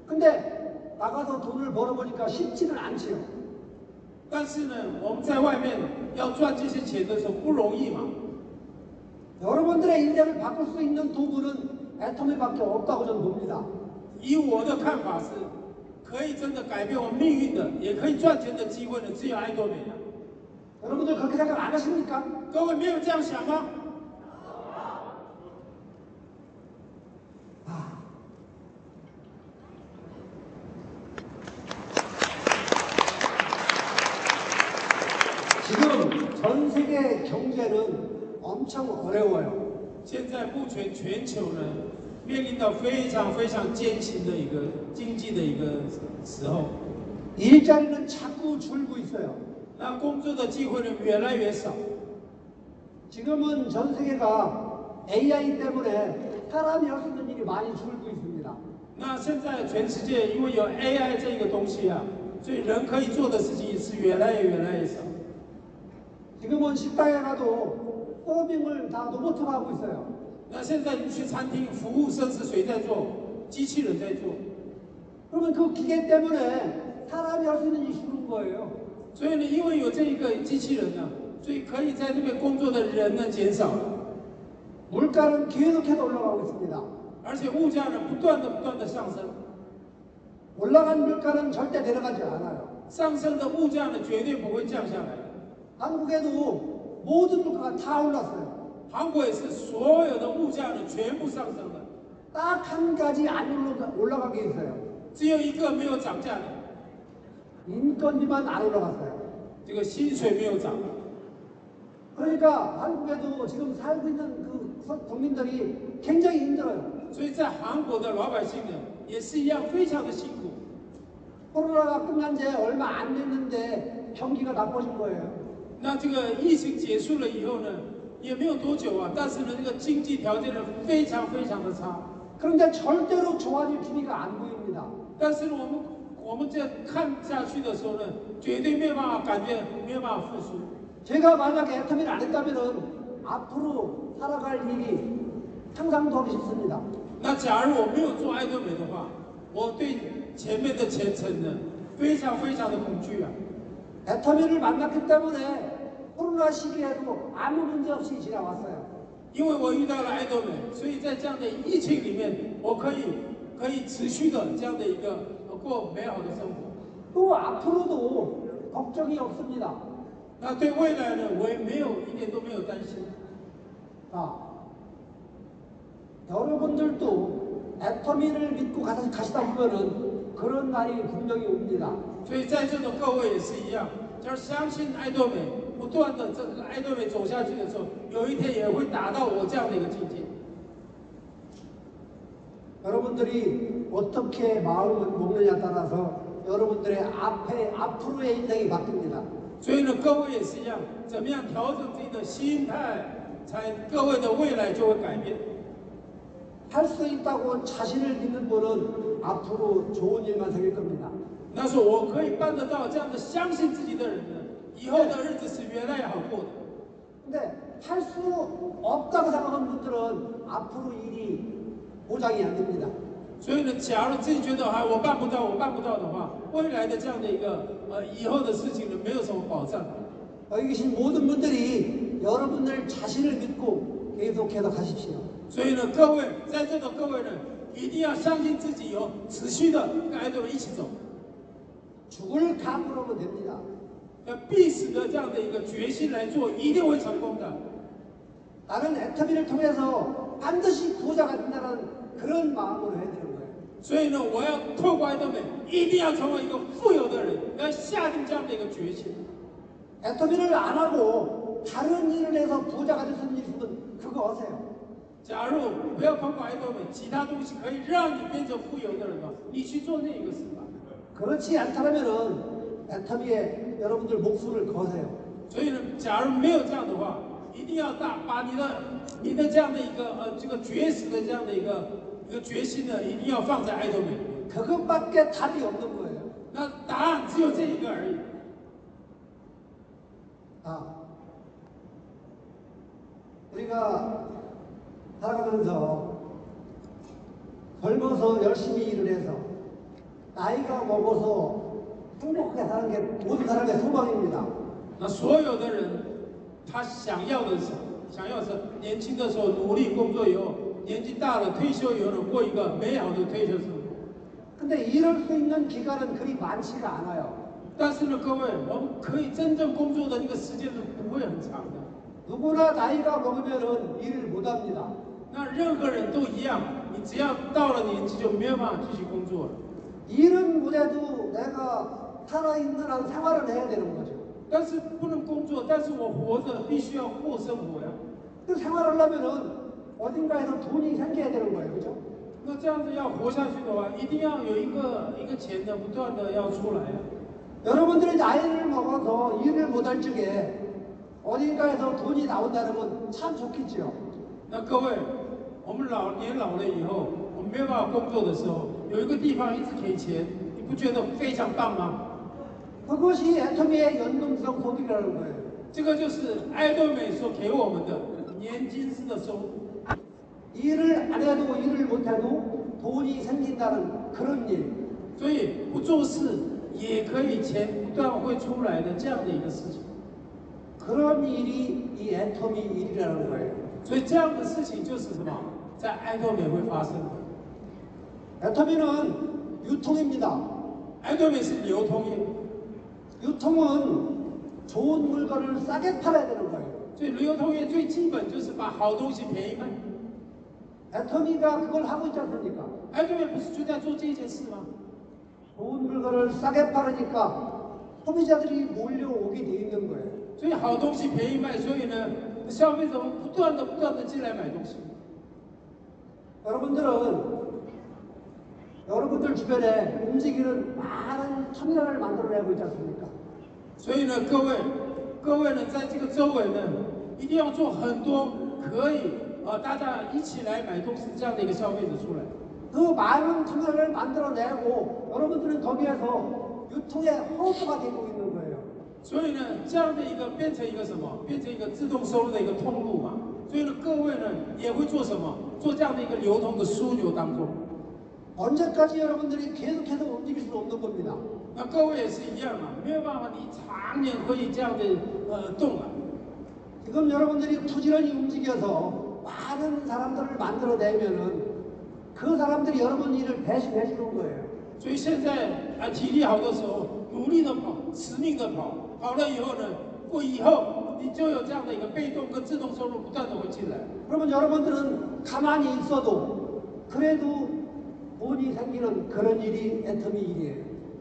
근데 나가서 돈을 벌어보니까 쉽지는 않지요. 但是呢，我们在外面要赚这些钱的时候不容易嘛。 여러분들의 인생을 바꿀 수 있는 도구는 애터미밖에 없다고 저는 봅니다. 以我的看法是，可以真的改变我们命运的，也可以赚钱的机会呢，只有爱多美了。 여러분들 그렇게 생각 안 하십니까? 各位没有这样想吗？ 엄청 어려워요. 现在目前全球呢，面临到非常非常艰辛的一个经济的一个时候， 일자리는 자꾸 줄고 있어요. 那工作的机会呢越来越少。 지금은 전 세계가 AI 때문에 사람이 할 수 있는 일이 많이 줄고 있습니다. 那现在全世界因为有 AI 这个东西啊，所以人可以做的事情是越来越越来越少。 지금은 식당에 가도 서빙을 다 로봇으로 하고 있어요. 那现在你去餐厅服务生是谁在做？机器人在做。 그러면 그 기계 때문에 사람이 할 수 있는 일이 줄은 거예요. 所以呢，因为有这一个机器人呢、所以可以在那边工作的人呢减少了， 물가는 계속해서 올라가고 있습니다. 而且物价呢不断的不断的上升， 올라간 물가는 절대 내려가지 않아요. 上升的物价呢绝对不会降下来。 한국에도 모든 물가가 다 올랐어요. 韩国也是所有的物价呢全部上升了， 딱 한 가지 안 올라가, 올라간 게 있어요. 只有一个没有涨价的， 인건비만 안 올라갔어요. 这个薪水没有涨。 그러니까 한국에도 지금 살고 있는 그 서- 국민들이 굉장히 힘들어요. 所以在韩国的老百姓呢也是一样非常的辛苦。 코로나가 끝난 지 얼마 안 됐는데 경기가 나빠진 거예요. 那这个疫情结束了以后呢，也没有多久啊，但是呢这个经济条件呢非常非常的差。 그런데 절대로 좋아질 기미가 안 보입니다. 但是呢我们我们这样看下去的时候呢，绝对没有办法感觉没有办法复苏。 제가 만약에 애터미를 안 했다면 앞으로 살아갈 일이 상상도 하기 싫습니다. 那假如我没有做爱多美的话，我对前面的前程呢，非常非常的恐惧啊！ 애터미를 만났기 때문에 코로나 시기에도 아무 문제 없이 지나왔어요. 因为我遇到了爱多美，所以在这样的疫情里面，我可以可以持续的这样的一个呃过美好的生活。 또 앞으로도 걱정이 없습니다. 那对未来呢，我也没有一点都没有担心。 자, 여러분들도 애터미를 믿고 가- 가시다 보면은 그런 날이 분명히 옵니다. 所以在座的各位也是一样，要相信爱多美， 不断的这个爱多美走下去的时候，有一天也会达到我这样的一个境界。 여러분들이 어떻게 마음을 먹느냐에 따라서 여러분들의 앞에 앞으로의 인생이 바뀝니다. 所以呢，各位也是一样，怎么样调整自己的心态，才各位的未来就会改变。 할 수 있다고 자신을 믿는 분은 앞으로 좋은 일만 생길 겁니다. 那说我可以办得到，这样的相信自己的人 呢，以后的日子是越来越好过的。 근데 할 수 없다고 생각하는 분들은 앞으로 일이 보장이 안 됩니다. 所以呢，假如自己觉得啊我办不到，我办不到的话，未来的这样的一个呃以后的事情呢，没有什么保障。 여기 계신 모든 분들이 여러분들 자신을 믿고 계속해서 가십시오. 所以呢，各位在座的各位呢，一定要相信自己，有持续的跟爱多美一起走， 죽을 각오로 하면 됩니다. 要必死的这样的一个决心来做，一定会成功的。 나는 애터미를 통해서 반드시 부자가 된다는 그런 마음으로 해야 되는 거예요. 所以呢，我要透过爱多美，一定要成为一个富有的人，要下定这样的一个决心。 애터미를 안 하고 다른 일을 해서 부자가 될 수 있는 일 있으면 그거 하세요. 假如不要透过爱多美，其他东西可以让你变成富有的人的话，你去做那个事吧。 그렇지 않다면은 애터미에 여러분들 목숨을 거세요. 所以呢，假如没有这样的话，一定要大把你的你的这样的一个呃这个绝食的这样的一个一个决心呢，一定要放在爱多美。 그것밖에 답이 없는 거예요. 那答案只有这一个而已。 아, 우리가 살아가면서 젊어서 열심히 일을 해서 나이가 먹어서 행복하게 사는 게 모든 사람의 소망입니다. 那所有的人，他想要的是，想要的是年轻的时候努力工作以后，年纪大了退休以后呢，过一个美好的退休生活。 근데 이럴 수 있는 기간은 그리 많지가 않아요. 但是呢，各位，我们可以真正工作的那个时间是不会很长的。 누구나 나이가 먹으면은 일을 못 합니다. 那任何人都一样，你只要到了年纪就没有办法继续工作了。 일은 못해도 내가 살아있는 한 생활을 해야 되는 거죠. 但是不能工作，但是我活着必须要过生活呀。 그 생활하려면은 어딘가에서 돈이 생겨야 되는 거예요. 그죠? 那这样子要活下去的话，一定要有一个一个钱呢，不断的要出来呀。 여러분들이 나이를 먹어서 일을 못할 적에 어딘가에서 돈이 나온다는 건 참 좋겠죠. 那各位，我们老年老了以后，我们没有办法工作的时候，有一个地方一直给钱，你不觉得非常棒吗？ 그것이 애터미의 연금성 소득이라는 거예요. 这个就是爱多美所给我们的年金式的收入。 일을 안 해도 일을 못해도 돈이 생긴다는 그런 일. 所以不做事也可以钱不断会出来的这样的一个事情。 그런 일이 이 애터미 일이라는 거예요. 所以这样的事情就是什么，在爱多美会发生的。 애터미는 유통입니다. 爱多美是流通业， 유통은 좋은 물건을 싸게 팔아야 되는 거예요. 所以流通业最基本就是把好东西便宜卖。 애터미가 그걸 하고 있지 않습니까? 爱多美不是就在做这件事吗？ 좋은 물건을 싸게 팔으니까 소비자들이 몰려오게 돼 있는 거예요. 所以好东西便宜卖，所以呢，消费者会不断的不断的进来买东西。 여러분들은 여러분들 주변에 움직이는 많은 터미널을 만들어내고 있지 않습니까? 所以呢，各位，各位呢，在这个周围呢，一定要做很多可以呃大家一起来买东西这样的一个消费者出来。 그 많은 터미널을 만들어내고 여러분들은 거기에서 유통의 허브가 되고 있는 거예요. 所以呢，这样的一个变成一个什么？变成一个自动收入的一个通路嘛。所以呢，各位呢也会做什么？做这样的一个流通的枢纽当中。 언제까지 여러분들이 계속해서 움직일 수 없는 겁니다. 那各位也是一样啊，没有办法，你常年可以这样的呃动啊。 지금 여러분들이 부지런히 움직여서 많은 사람들을 만들어내면은 그 사람들이 여러분 일을 배신해 주는 거예요. 所以现在啊，体力好的时候，努力的跑，使命的跑，跑了以后呢，过以后你就有这样的一个被动跟自动收入不断的会进来。 그러면 여러분들은 가만히 있어도 그래도 돈이 생기는 그런 일이 애터미 일이에요.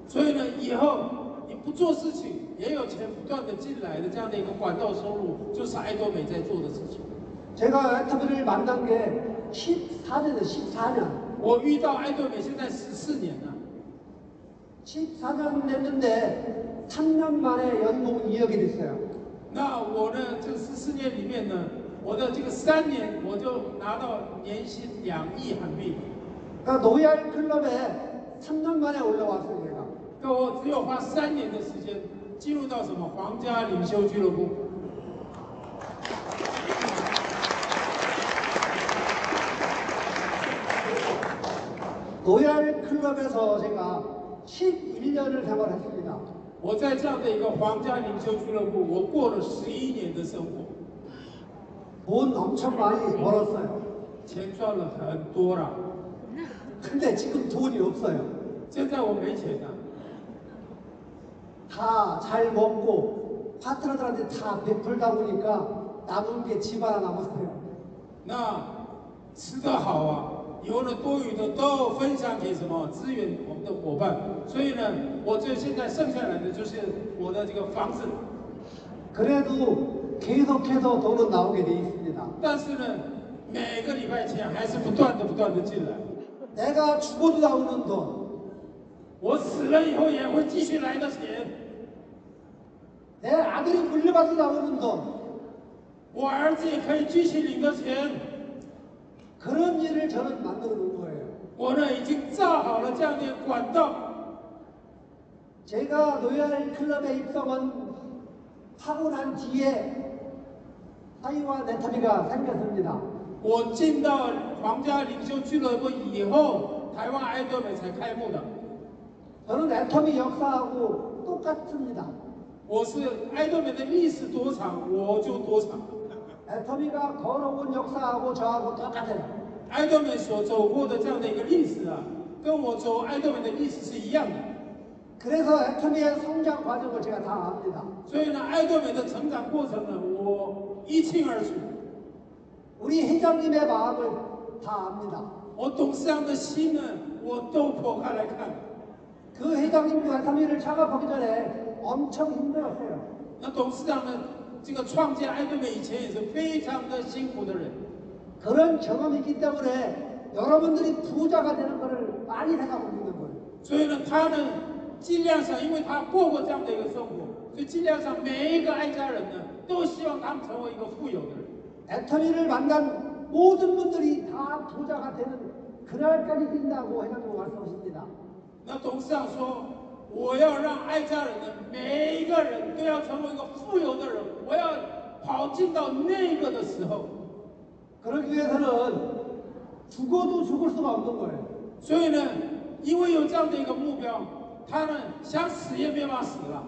所以呢，以后你不做事情，也有钱不断的进来的这样的一个管道收入，就是爱多美在做的事情。 제가 애터미를 만난 게 14년에 14년. 我遇到爱多美现在十四年了， 14년 됐는데 3년 만에 연봉 2억이 됐어요. 那我呢，这十四年里面呢，我的这个三年我就拿到年薪两亿韩币， 그러니까 노얄 클럽에 3년 만에 올라왔어요, 제가. 那我只有花三年的时间进入到什么皇家领袖俱乐部。 노얄 클럽에서 제가 11년을 생활했습니다. 我在这样的一个皇家领袖俱乐部，我过了十一年的生活， 돈 엄청 많이 벌었어요. 钱赚了很多了。 근데 지금 돈이 없어요. 现在我没钱了， 다 잘 먹고 파트너들한테 다 베풀다 보니까 남은 게 집 하나 남았어요. 那 吃得好啊，以后呢多余的都分享给什么支援我们的伙伴。所以呢，我这现在剩下来的就是我的这个房子， 그래도 계속해서 돈은 나오게 돼 있습니다. 但是呢，每个礼拜钱还是不断的不断的进来。 내가 죽어도 나오는 돈, 我死了以后也会继续来的钱， 내 아들이 물려받아도 나오는 돈, 我儿子也可以继续领的钱。 그런 일을 저는 만들어 놓은 거예요. 我呢已经造好了这样的管道。 제가 로얄 클럽에 입성은 하고 난 뒤에 사이와 네타미가 생겼습니다. 我进到 皇家领袖俱乐部以后，台湾爱多美才开幕的。 저는 애터미 역사하고 똑같습니다. 我是爱多美的历史多长，我就多长。 애터미가 걸어온 역사하고 저하고 똑같아요. 爱多美所走过的这样的一个历史啊，跟我走爱多美的历史是一样的。 그래서 애터미의 성장 과정을 제가 다 압니다. 所以呢，爱多美的成长过程呢，我一清二楚。 우리 회장님의 마음을 다 압니다. 我董事长的心呢，我都剖开来看。 그 회장님도 애터미를 창업하기 전에 엄청 힘들었어요. 那董事长呢，这个创建爱多美以前也是非常的辛苦的人。 그런 경험이 있기 때문에 여러분들이 부자가 되는 것을 많이 생각하고 있는 거예요. 所以呢，他呢，尽量上，因为他过过这样的一个生活，所以尽量上每一个爱家人呢，都希望他们成为一个富有的人。 애터미를 만난 모든 분들이 다 부자가 되는 그날까지 뛴다고 회장님 말씀하십니다. 那董事长说，我要让爱家人呢，每一个人都要成为一个富有的人，我要跑进到那个的时候。 그러기 위해서는 죽어도 죽을 수가 없는 거예요. 所以呢，因为有这样的一个目标，他呢想死也没办法死了。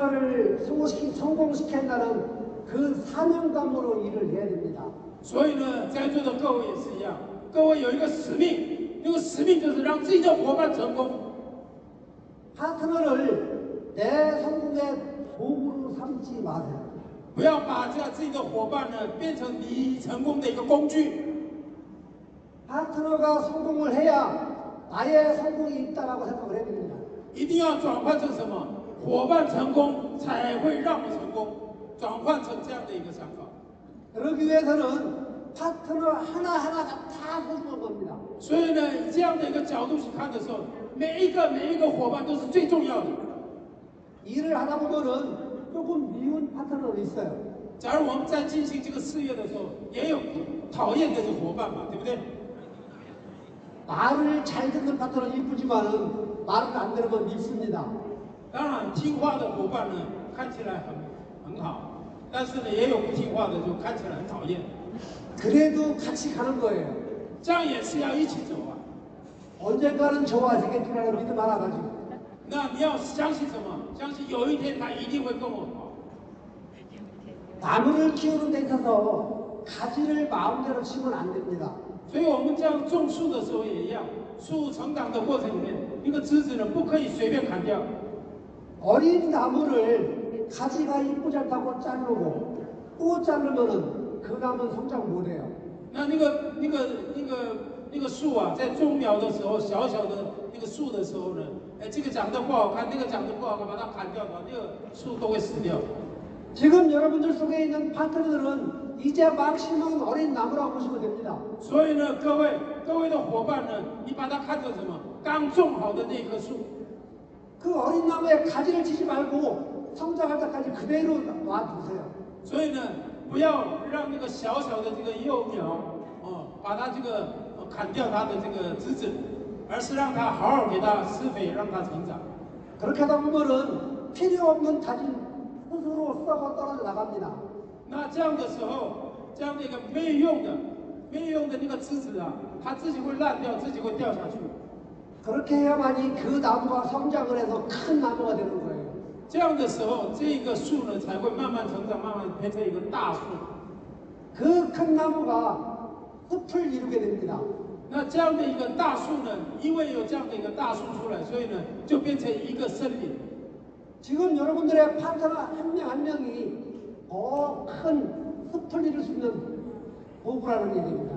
파트너를 성공시키, 성공시킨다는 그 사명감으로 일을 해야 됩니다. 所以呢，在座的各位也是一样，各位有一个使命，那个使命就是让自己的伙伴成功。 파트너를 내 성공의 도구로 삼지 마세요. 不要把这样自己的伙伴呢变成你成功的一个工具。 파트너가 성공을 해야 나의 성공이 있다라고 생각을 해야 됩니다. 一定要转换成什么？ 伙伴成功才会让我成功，转换成这样的一个想法。 그러기 위해서는 파트너 하나하나가 다 소중한 겁니다. 所以呢，以这样的一个角度去看的时候，每一个每一个伙伴都是最重要的。 일을 하다 보면은 조금 미운 파트너도 있어요. 假如我们在进行这个事业的时候，也有讨厌的这个伙伴嘛，对不对？ 말을 잘 듣는 파트너는 이쁘지만은 말을 안 들으면 밉습니다. 当然，听话的伙伴呢，看起来很很好，但是呢，也有不听话的，就看起来很讨厌。 그래도 같이 가는 거예요. 这样也是要一起走啊。 언젠가는 좋아지겠지라는 믿음 하나 가지고 那你要相信什么？相信有一天他一定会跟我好。 나무를 키우는 데 있어서 가지를 마음대로 치면 안 됩니다. 所以我们这样种树的时候也一样，树成长的过程里面，一个枝子呢不可以随便砍掉。 어린 나무를 가지가 이쁘지 않다고 자르고 또 자르면은 그 나무는 성장 못해요. 那那个那个那个那个树啊，在种苗的时候，小小的那个树的时候呢，哎，这个长得不好看，那个长得不好看，把它砍掉的话，那个树都会死掉。 지금 여러분들 속에 있는 파트너들은 이제 막 심은 어린 나무라고 보시면 됩니다. 所以呢，各位各位的伙伴呢，你把它看作什么？刚种好的那棵树。 그 어린 나무에 가지를 치지 말고 성장할 때까지 그대로 놔두세요. 所以呢，不要让那个小小的这个幼苗哦，把它这个、呃砍掉它的这个枝子，而是让它好好给它施肥，让它成长。 그렇게 하다 보면은 필요 없는 가지 스스로 썩어 떨어져 나갑니다. 那这样的时候，这样的一个没有用的、没有用的那个枝子啊，它自己会烂掉，自己会掉下去。 그렇게 해야만이 그 나무가 성장을 해서 큰 나무가 되는 거예요. 这样的时候，这个树呢才会慢慢成长，慢慢变成一个大树。 그 큰 나무가 숲을 이루게 됩니다. 那这样的一个大树呢，因为有这样的一个大树出来，所以呢，就变成一个森林。 지금 여러분들의 파트너 한 명 한 명이 더 큰 숲을 이룰 수 있는 도구라는 얘기입니다.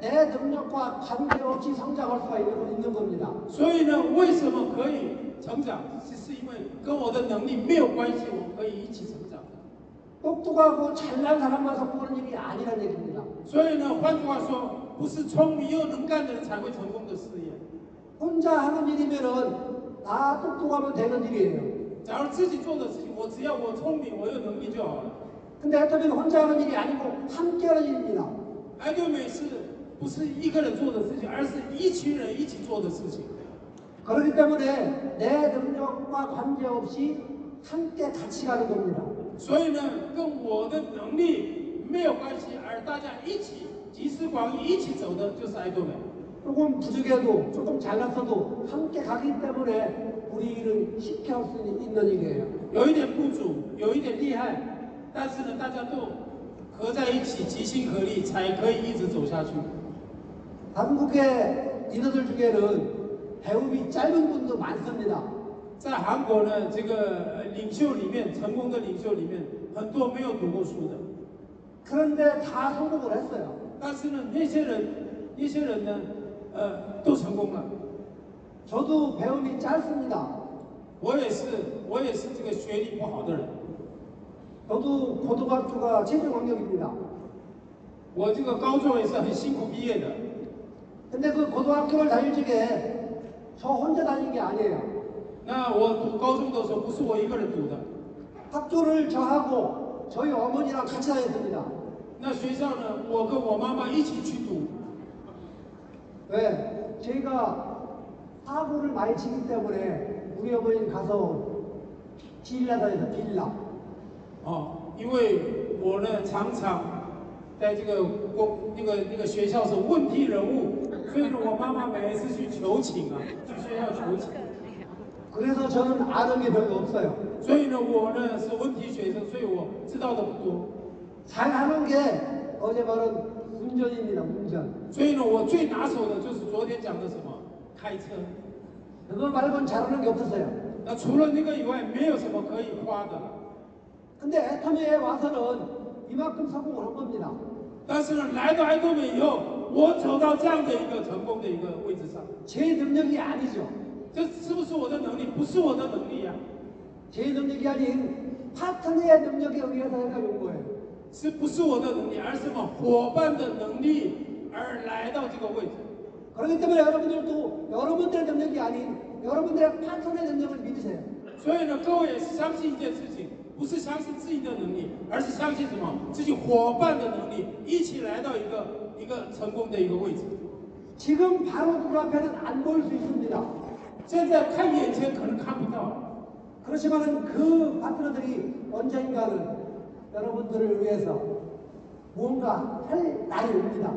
내 능력과 관계없이 성장할 수가 있는, 있는 겁니다. 所以呢，为什么可以成长？是是因为跟我的能力没有关系，我们可以一起成长。 똑똑하고 잘난 사람만 성공하는 일이 아니라는 얘기입니다. 所以呢，换句话说，不是聪明又能干的人才会成功的事业。 혼자 하는 일이면은 나 똑똑하면 되는 일이에요. 假如自己做的事情，我只要我聪明，我有能力就好了。 근데 애터미는 혼자 하는 일이 아니고 함께 하는 일입니다. 爱多美是 不是一个人做的事情，而是一群人一起做的事情。 그렇기 때문에 내 능력과 관계없이 함께 같이 가는 겁니다. 所以呢，跟我的能力没有关系，而大家一起集思广益一起走的就是爱多美。 조금 부족해도 조금 잘났어도 함께 가기 때문에 우리 일은 쉽게 할 수 있는 일이에요. 有一点不足，有一点厉害，但是呢，大家都合在一起，齐心合力，才可以一直走下去。 한국의 리더들 중에는 배움이 짧은 분도 많습니다. 在韩国呢，这个呃领袖里面，成功的领袖里面，很多没有读过书的， 그런데 다 성공을 했어요. 但是呢，那些人，那些人呢，呃，都成功了。 저도 배움이 짧습니다. 我也是，我也是这个学历不好的人， 저도 고등학교가 최종 학력입니다. 我这个高中也是很辛苦毕业的。 근데 그 고등학교를 다닐 적에 저 혼자 다닌 게 아니에요. 那我读高中的时候，不是我一个人读的， 학교를 저하고 저희 어머니랑 같이 다녔습니다. 那学校呢，我跟我妈妈一起去读。 왜? 저희가 사고를 많이 치기 때문에 우리 어머니는 가서 빌라 다녀서 빌라. 哦，因为我呢常常在这个公那个那个学校是问题人物， 所以呢我妈妈每一次去求情啊，去学校求情， 그래서 저는 아는 게 별로 없어요. 所以呢我呢是问题学生，所以我知道的不多， 잘하는 게 어제 말은 운전입니다. 운전. 所以呢我最拿手的就是昨天讲的什么开车。 그거 말고는 잘하는 게 없었어요. 那除了那个以外，没有什么可以花的了。 근데 애터미에 와서는 이만큼 성공을 한 겁니다. 但是呢，来到爱多美以后， 我走到这样的一个成功的一个位置上， 제 능력이 아니죠. 这是不是我的能力？不是我的能力呀、 제 능력이 아닌 파트너의 능력에 의해서 해가 온 거예요. 是不是我的能力，而是什么伙伴的能力而来到这个位置。 그렇기 때문에 여러분들도 여러분들의 능력이 아닌 여러분들의 파트너의 능력을 믿으세요. 所以呢，各位也是相信一件事情，不是相信自己的能力，而是相信什么？自己伙伴的能力，一起来到一个 一个成功的一个位置。 지금 바로 눈앞에는 안 보일 수 있습니다. 现在看眼前可能看不到， 그렇지만 그 파트너들이 언젠가는 여러분들을 위해서 무언가 할 날이 옵니다.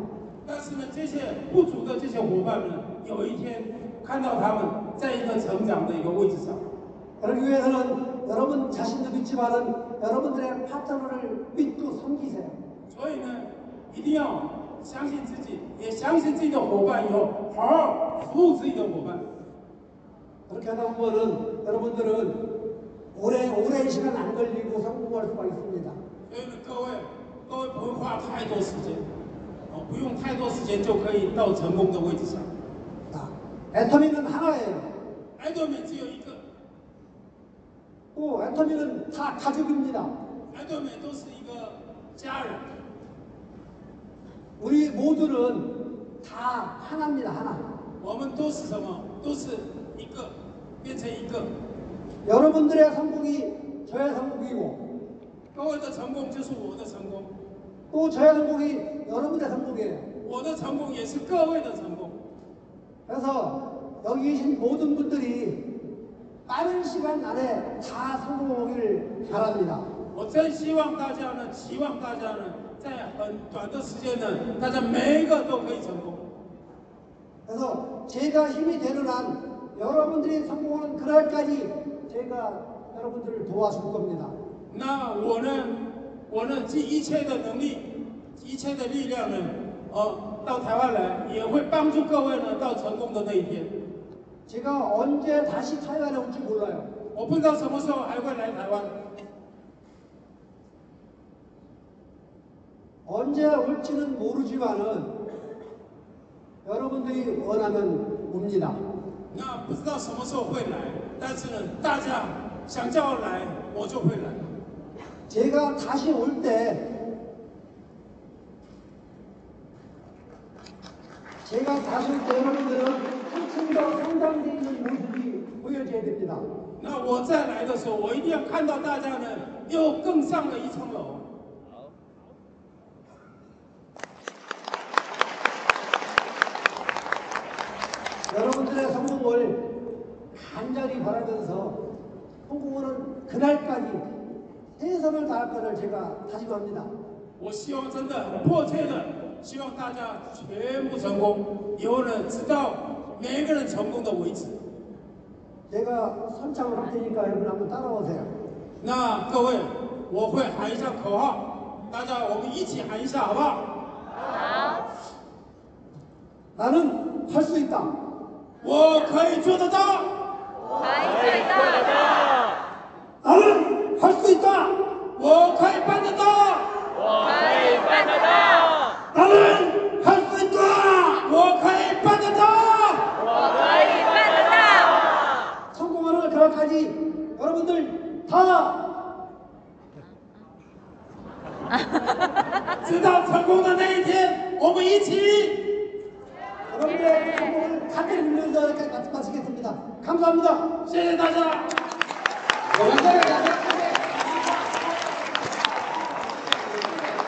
但是呢，这些不足的这些伙伴们，有一天看到他们在一个成长的一个位置上。 그러기 위해서는 여러분 자신도 믿지만은 여러분들의 파트너를 믿고 섬기세요. 所以呢，一定要 相信自己，也相信自己的伙伴，以后好好服务自己的伙伴。 그렇게 하다 보면은 여러분들은 오래 오랜 시간 안 걸리고 성공할 수가 있습니다. 所以呢，各位，各位不会花太多时间，哦，不用太多时间就可以到成功的位置上。 자, 애터미는 하나예요. 爱多美只有一个， 또 애터미는 다 가족입니다. 爱多美都是一个家人， 우리 모두는 다 하나입니다. 하나. 我们都是什么？都是一个，变成一个。 여러분들의 성공이 저의 성공이고 各位的成功就是我的成功， 또 저의 성공이 여러분의 성공이에요. 我的成功也是各位的成功。 그래서 여기 계신 모든 분들이 빠른 시간 안에 다 성공하기를 바랍니다. 我真希望大家呢，期望大家呢， 在很短的时间呢，大家每一个都可以成功。 그래서 제가 힘이 되는 한 여러분들이 성공하는 그날까지 제가 여러분들을 도와줄 겁니다. 那我呢，我呢尽一切的能力，一切的力量呢，呃，到台湾来，也会帮助各位呢到成功的那一天。 제가 언제 다시台湾에 올지 몰라요. 我不知道什么时候还会来台湾， 언제 올지는 모르지만은 여러분들이 원하면 옵니다. 那不知道什么时候会来，但是呢，大家想叫我来，我就会来。 제가 다시 올 때 제가 다시 올 때 여러분들은 한층 더 성장되어 있는 모습이 보여져야 됩니다. 那我再来的时候，我一定要看到大家呢又更上了一层楼。 최선을 다할 것을 제가 다짐합니다. 我希望真的很迫切的，希望大家全部成功，以后呢，直到每一个人成功的为止。 제가 선창을 할 테니까 여러분 한번 따라오세요. 那各位，我会喊一下口号，大家我们一起喊一下，好不好？ 나는 할 수 있다. 我可以做得到，可以最大的， 나는 할 수 있다. 오 가입 받는다! 오 가입 받는다! 나는 할 수 있다! 오 가입 받는다! 오 가입 받는다! 성공하는 그날까지 여러분들 다 쓰다 성공한 내 인생 오브이치 여러분들 성공을 같이 누르면서 이렇게 마치겠습니다. 감사합니다. 세다자. 네, 감사합니다.